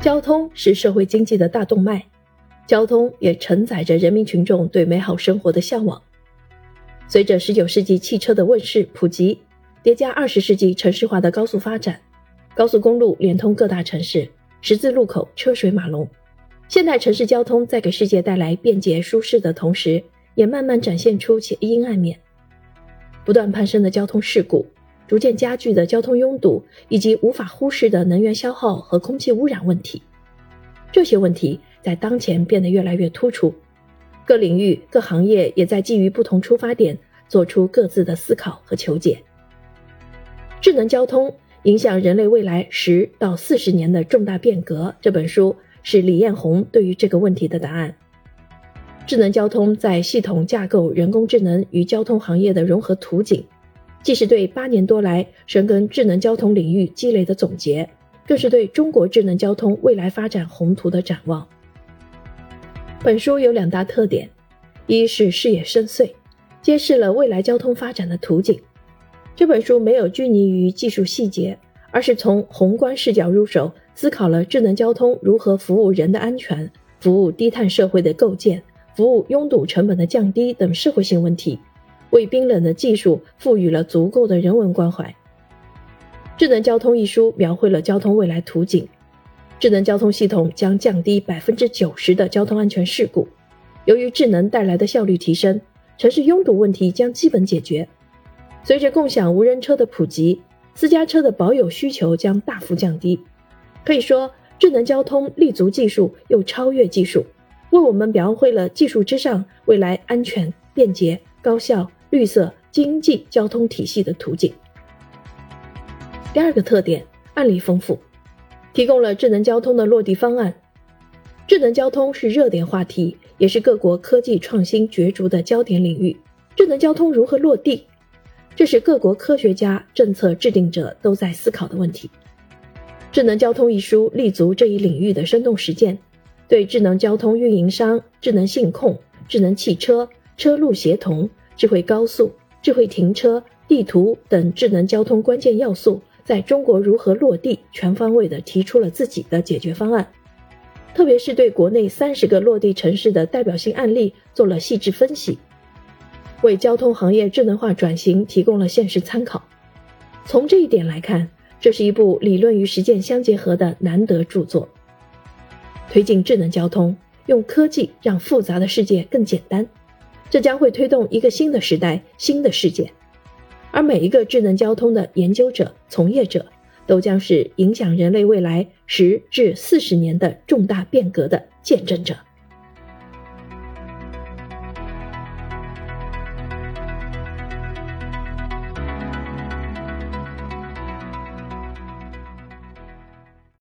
交通是社会经济的大动脉，交通也承载着人民群众对美好生活的向往。随着19世纪汽车的问世普及，叠加20世纪城市化的高速发展，高速公路连通各大城市，十字路口车水马龙，现代城市交通在给世界带来便捷舒适的同时，也慢慢展现出其阴暗面。不断攀升的交通事故。逐渐加剧的交通拥堵，以及无法忽视的能源消耗和空气污染问题，这些问题在当前变得越来越突出。各领域、各行业也在基于不同出发点，做出各自的思考和求解。智能交通影响人类未来十到四十年的重大变革。这本书是李彦宏对于这个问题的答案。智能交通在系统架构人工智能与交通行业的融合图景。既是对八年多来深耕智能交通领域积累的总结，更是对中国智能交通未来发展宏图的展望。本书有两大特点：一是视野深邃，揭示了未来交通发展的图景。这本书没有拘泥于技术细节，而是从宏观视角入手，思考了智能交通如何服务人的安全、服务低碳社会的构建、服务拥堵成本的降低等社会性问题。为冰冷的技术赋予了足够的人文关怀。《智能交通》一书描绘了交通未来图景：智能交通系统将降低百分之九十的交通安全事故。由于智能带来的效率提升，城市拥堵问题将基本解决。随着共享无人车的普及，私家车的保有需求将大幅降低。可以说，智能交通立足技术又超越技术，为我们描绘了技术之上未来安全、便捷、高效。绿色经济交通体系的途径。第二个特点，案例丰富，提供了智能交通的落地方案。智能交通是热点话题，也是各国科技创新角逐的焦点领域。智能交通如何落地？这是各国科学家、政策制定者都在思考的问题。《智能交通》一书立足这一领域的生动实践，对智能交通运营商、智能信控、智能汽车、车路协同。智慧高速、智慧停车、地图等智能交通关键要素在中国如何落地，全方位的提出了自己的解决方案。特别是对国内三十个落地城市的代表性案例做了细致分析，为交通行业智能化转型提供了现实参考。从这一点来看，这是一部理论与实践相结合的难得著作。推进智能交通，用科技让复杂的世界更简单。这将会推动一个新的时代、新的世界，而每一个智能交通的研究者、从业者，都将是影响人类未来十至四十年的重大变革的见证者。